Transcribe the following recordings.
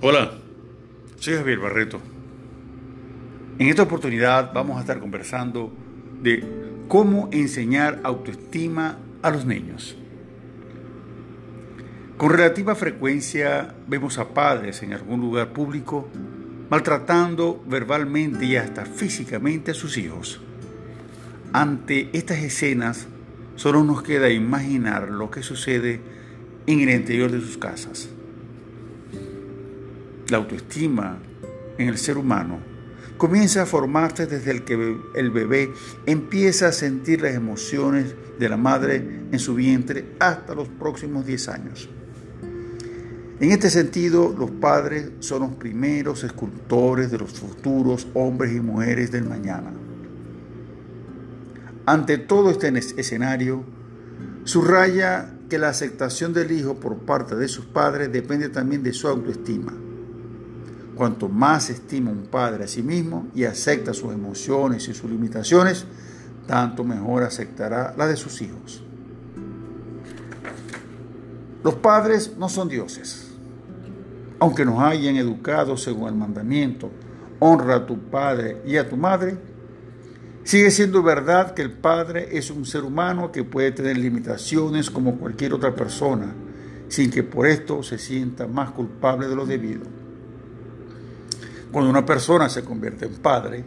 Hola, soy Javier Barreto. En esta oportunidad vamos a estar conversando de cómo enseñar autoestima a los niños. Con relativa frecuencia vemos a padres en algún lugar público maltratando verbalmente y hasta físicamente a sus hijos. Ante estas escenas, solo nos queda imaginar lo que sucede en el interior de sus casas la autoestima en el ser humano comienza a formarse desde el que el bebé empieza a sentir las emociones de la madre en su vientre hasta los próximos 10 años. En este sentido, los padres son los primeros escultores de los futuros hombres y mujeres del mañana. Ante todo este escenario, subraya que la aceptación del hijo por parte de sus padres depende también de su autoestima. Cuanto más estima un padre a sí mismo y acepta sus emociones y sus limitaciones, tanto mejor aceptará la de sus hijos. Los padres no son dioses. Aunque nos hayan educado según el mandamiento, honra a tu padre y a tu madre, sigue siendo verdad que el padre es un ser humano que puede tener limitaciones como cualquier otra persona, sin que por esto se sienta más culpable de lo debido. Cuando una persona se convierte en padre,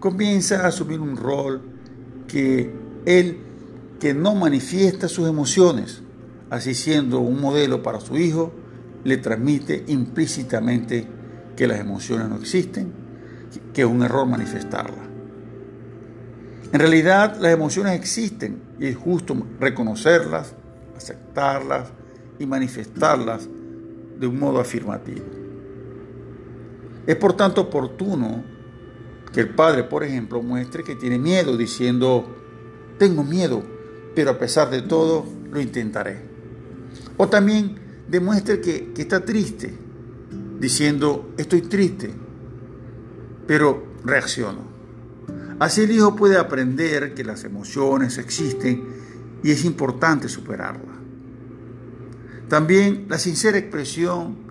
comienza a asumir un rol que él, que no manifiesta sus emociones, así siendo un modelo para su hijo, le transmite implícitamente que las emociones no existen, que es un error manifestarlas. En realidad las emociones existen y es justo reconocerlas, aceptarlas y manifestarlas de un modo afirmativo. Es por tanto oportuno que el padre, por ejemplo, muestre que tiene miedo diciendo, tengo miedo, pero a pesar de todo lo intentaré. O también demuestre que, está triste, diciendo, estoy triste, pero reacciono. Así el hijo puede aprender que las emociones existen y es importante superarlas. También la sincera expresión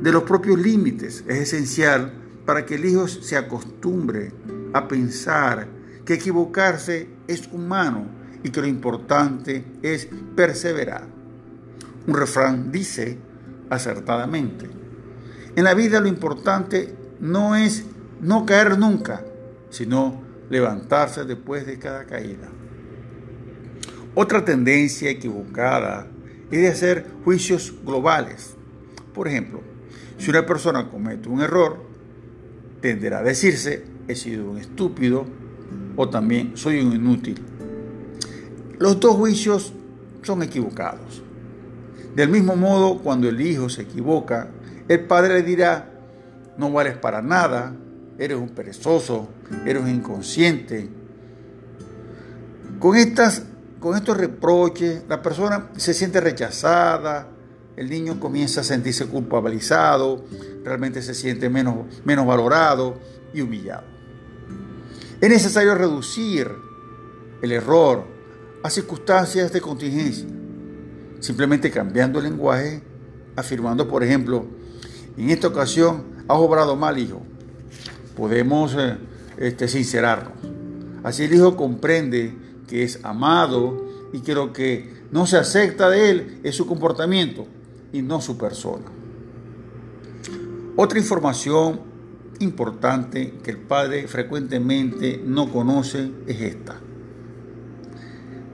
de los propios límites es esencial para que el hijo se acostumbre a pensar que equivocarse es humano y que lo importante es perseverar. Un refrán dice acertadamente, en la vida lo importante no es no caer nunca, sino levantarse después de cada caída. Otra tendencia equivocada es de hacer juicios globales. Por ejemplo, si una persona comete un error, tenderá a decirse, he sido un estúpido o también soy un inútil. Los dos juicios son equivocados. Del mismo modo, cuando el hijo se equivoca, el padre le dirá, no vales para nada, eres un perezoso, eres un inconsciente. Con, estas, con estos reproches, la persona se siente rechazada, el niño comienza a sentirse culpabilizado, realmente se siente menos, menos valorado y humillado. Es necesario reducir el error a circunstancias de contingencia, simplemente cambiando el lenguaje, afirmando, por ejemplo, en esta ocasión has obrado mal, hijo. Podemos eh, este, sincerarnos. Así el hijo comprende que es amado y que lo que no se acepta de él es su comportamiento y no su persona. Otra información importante que el padre frecuentemente no conoce es esta.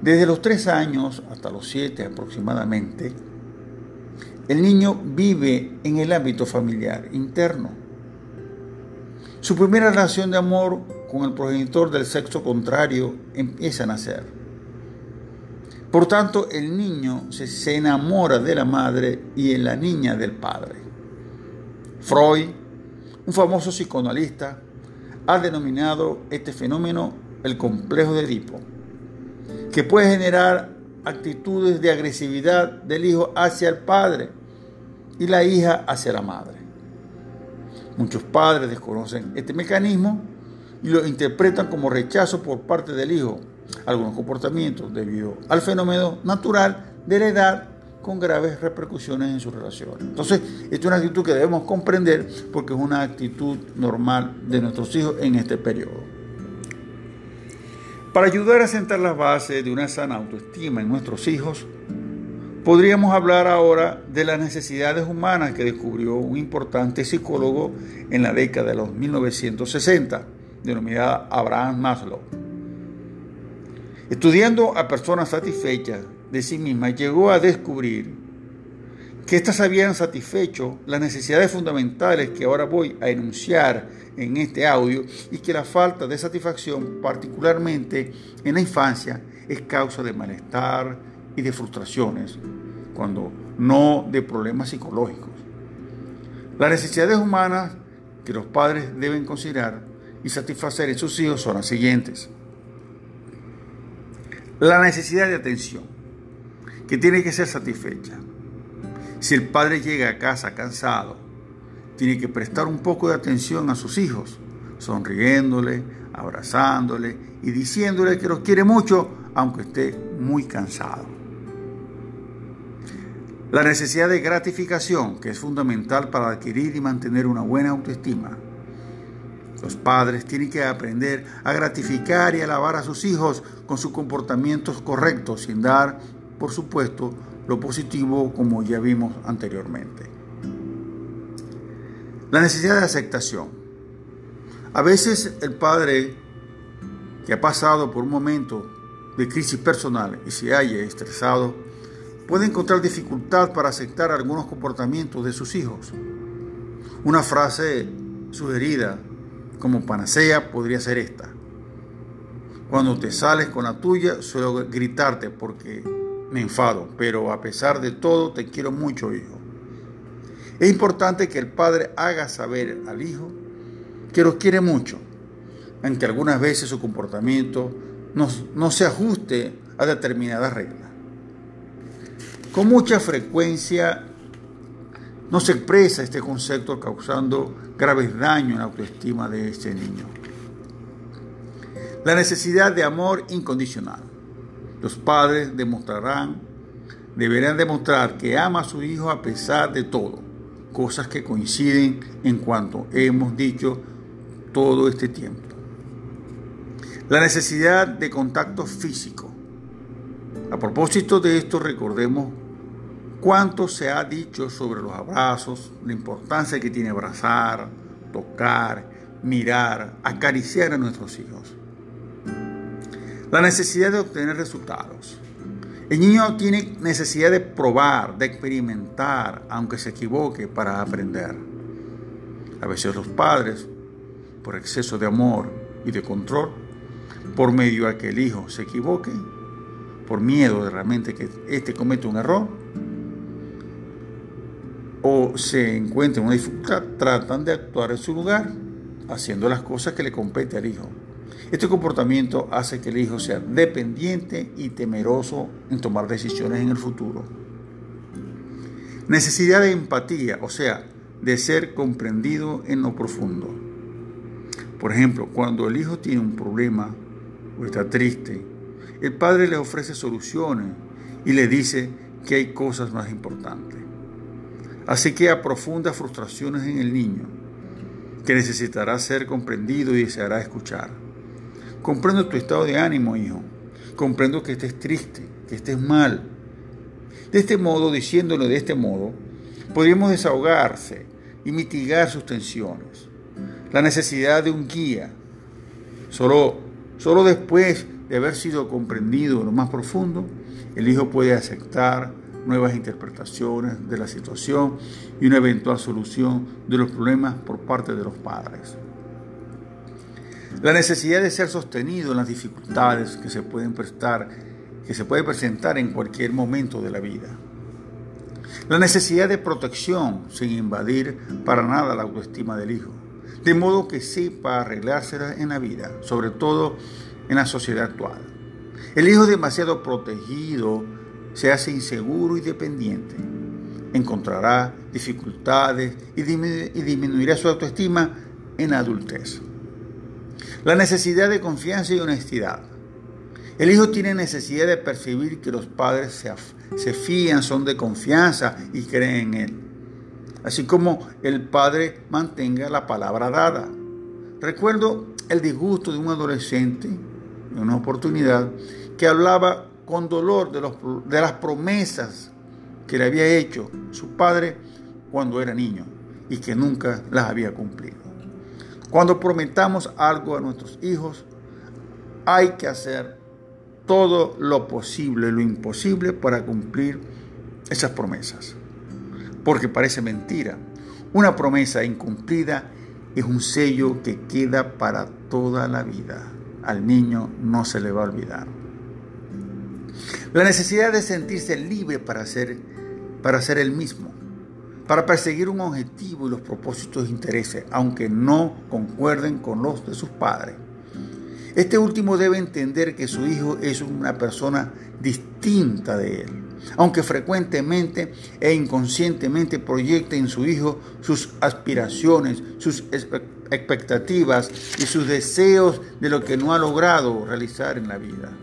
Desde los tres años hasta los siete aproximadamente, el niño vive en el ámbito familiar interno. Su primera relación de amor con el progenitor del sexo contrario empieza a nacer. Por tanto, el niño se, enamora de la madre y en la niña del padre. Freud, un famoso psicoanalista, ha denominado este fenómeno el complejo de Edipo, que puede generar actitudes de agresividad del hijo hacia el padre y la hija hacia la madre. Muchos padres desconocen este mecanismo y lo interpretan como rechazo por parte del hijo algunos comportamientos debido al fenómeno natural de la edad con graves repercusiones en su relación. Entonces, esta es una actitud que debemos comprender porque es una actitud normal de nuestros hijos en este periodo. Para ayudar a sentar las bases de una sana autoestima en nuestros hijos, podríamos hablar ahora de las necesidades humanas que descubrió un importante psicólogo en la década de los 1960, denominada Abraham Maslow. Estudiando a personas satisfechas de sí mismas, llegó a descubrir que éstas habían satisfecho las necesidades fundamentales que ahora voy a enunciar en este audio y que la falta de satisfacción, particularmente en la infancia, es causa de malestar y de frustraciones, cuando no de problemas psicológicos. Las necesidades humanas que los padres deben considerar y satisfacer en sus hijos son las siguientes. La necesidad de atención, que tiene que ser satisfecha. Si el padre llega a casa cansado, tiene que prestar un poco de atención a sus hijos, sonriéndole, abrazándole y diciéndole que los quiere mucho, aunque esté muy cansado. La necesidad de gratificación, que es fundamental para adquirir y mantener una buena autoestima. Los padres tienen que aprender a gratificar y alabar a sus hijos con sus comportamientos correctos, sin dar, por supuesto, lo positivo como ya vimos anteriormente. La necesidad de aceptación. A veces el padre que ha pasado por un momento de crisis personal y se haya estresado, puede encontrar dificultad para aceptar algunos comportamientos de sus hijos. Una frase sugerida como panacea podría ser esta. Cuando te sales con la tuya, suelo gritarte porque me enfado, pero a pesar de todo te quiero mucho, hijo. Es importante que el padre haga saber al hijo que los quiere mucho, aunque algunas veces su comportamiento no, no se ajuste a determinadas reglas. Con mucha frecuencia no se expresa este concepto causando graves daños en la autoestima de este niño. La necesidad de amor incondicional. Los padres demostrarán, deberán demostrar que ama a su hijo a pesar de todo, cosas que coinciden en cuanto hemos dicho todo este tiempo. La necesidad de contacto físico. A propósito de esto, recordemos ¿Cuánto se ha dicho sobre los abrazos, la importancia que tiene abrazar, tocar, mirar, acariciar a nuestros hijos? La necesidad de obtener resultados. El niño tiene necesidad de probar, de experimentar, aunque se equivoque, para aprender. A veces los padres, por exceso de amor y de control, por medio a que el hijo se equivoque, por miedo de realmente que éste cometa un error, o se encuentran en una dificultad, tratan de actuar en su lugar, haciendo las cosas que le compete al hijo. Este comportamiento hace que el hijo sea dependiente y temeroso en tomar decisiones en el futuro. Necesidad de empatía, o sea, de ser comprendido en lo profundo. Por ejemplo, cuando el hijo tiene un problema o está triste, el padre le ofrece soluciones y le dice que hay cosas más importantes. Así que a profundas frustraciones en el niño, que necesitará ser comprendido y deseará escuchar. Comprendo tu estado de ánimo, hijo. Comprendo que estés triste, que estés mal. De este modo, diciéndole de este modo, podríamos desahogarse y mitigar sus tensiones. La necesidad de un guía. Solo, solo después de haber sido comprendido en lo más profundo, el hijo puede aceptar nuevas interpretaciones de la situación y una eventual solución de los problemas por parte de los padres. La necesidad de ser sostenido en las dificultades que se pueden prestar, que se puede presentar en cualquier momento de la vida. La necesidad de protección sin invadir para nada la autoestima del hijo, de modo que sepa arreglársela en la vida, sobre todo en la sociedad actual. El hijo demasiado protegido se hace inseguro y dependiente. Encontrará dificultades y, disminuirá su autoestima en adultez. La necesidad de confianza y honestidad. El hijo tiene necesidad de percibir que los padres se, se fían, son de confianza y creen en él. Así como el padre mantenga la palabra dada. Recuerdo el disgusto de un adolescente en una oportunidad que hablaba con dolor de, los, de las promesas que le había hecho su padre cuando era niño y que nunca las había cumplido. Cuando prometamos algo a nuestros hijos, hay que hacer todo lo posible, lo imposible para cumplir esas promesas. Porque parece mentira. Una promesa incumplida es un sello que queda para toda la vida. Al niño no se le va a olvidar. La necesidad de sentirse libre para ser, para ser el mismo, para perseguir un objetivo y los propósitos de intereses, aunque no concuerden con los de sus padres. Este último debe entender que su hijo es una persona distinta de él, aunque frecuentemente e inconscientemente proyecte en su hijo sus aspiraciones, sus expectativas y sus deseos de lo que no ha logrado realizar en la vida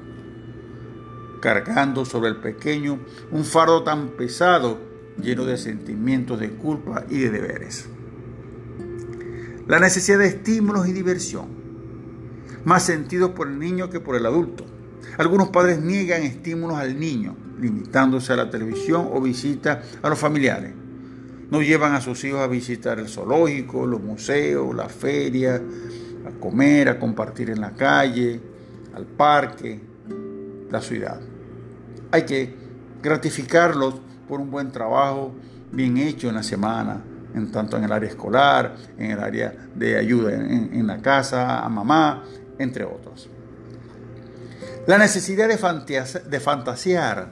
cargando sobre el pequeño un fardo tan pesado lleno de sentimientos de culpa y de deberes. La necesidad de estímulos y diversión, más sentidos por el niño que por el adulto. Algunos padres niegan estímulos al niño, limitándose a la televisión o visita a los familiares. No llevan a sus hijos a visitar el zoológico, los museos, la feria, a comer, a compartir en la calle, al parque, la ciudad. Hay que gratificarlos por un buen trabajo bien hecho en la semana, en tanto en el área escolar, en el área de ayuda en, la casa, a mamá, entre otros. La necesidad de, de fantasear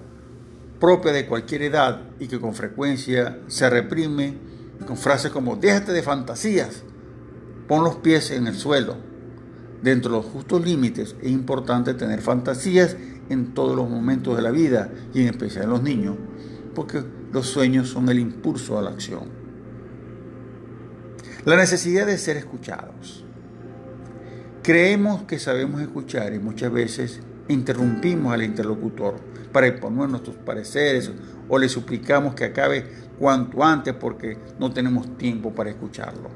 propia de cualquier edad y que con frecuencia se reprime con frases como déjate de fantasías, pon los pies en el suelo. Dentro de los justos límites es importante tener fantasías en todos los momentos de la vida y en especial en los niños, porque los sueños son el impulso a la acción. La necesidad de ser escuchados. Creemos que sabemos escuchar y muchas veces interrumpimos al interlocutor para exponer nuestros pareceres o le suplicamos que acabe cuanto antes porque no tenemos tiempo para escucharlo.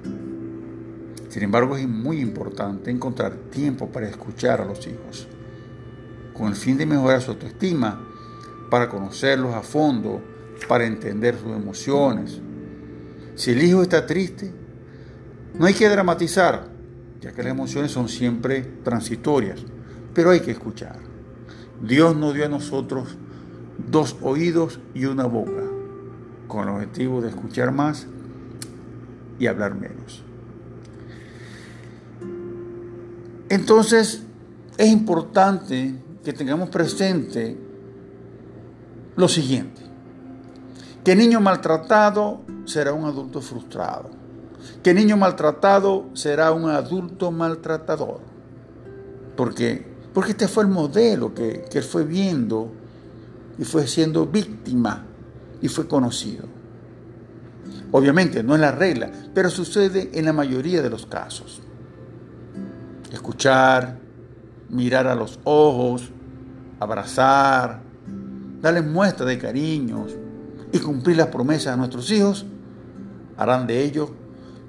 Sin embargo, es muy importante encontrar tiempo para escuchar a los hijos con el fin de mejorar su autoestima, para conocerlos a fondo, para entender sus emociones. Si el hijo está triste, no hay que dramatizar, ya que las emociones son siempre transitorias, pero hay que escuchar. Dios nos dio a nosotros dos oídos y una boca, con el objetivo de escuchar más y hablar menos. Entonces, es importante que tengamos presente lo siguiente, que niño maltratado será un adulto frustrado, que niño maltratado será un adulto maltratador, porque, porque este fue el modelo que, que él fue viendo y fue siendo víctima y fue conocido. Obviamente no es la regla, pero sucede en la mayoría de los casos. Escuchar, mirar a los ojos, abrazar, darles muestra de cariños y cumplir las promesas a nuestros hijos, harán de ellos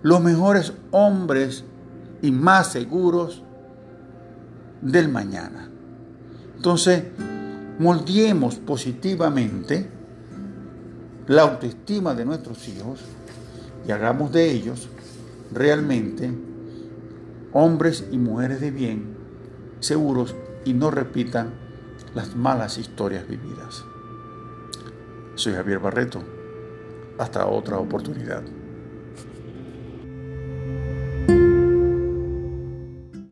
los mejores hombres y más seguros del mañana. Entonces, moldeemos positivamente la autoestima de nuestros hijos y hagamos de ellos realmente hombres y mujeres de bien, seguros y no repitan las malas historias vividas. Soy Javier Barreto. Hasta otra oportunidad.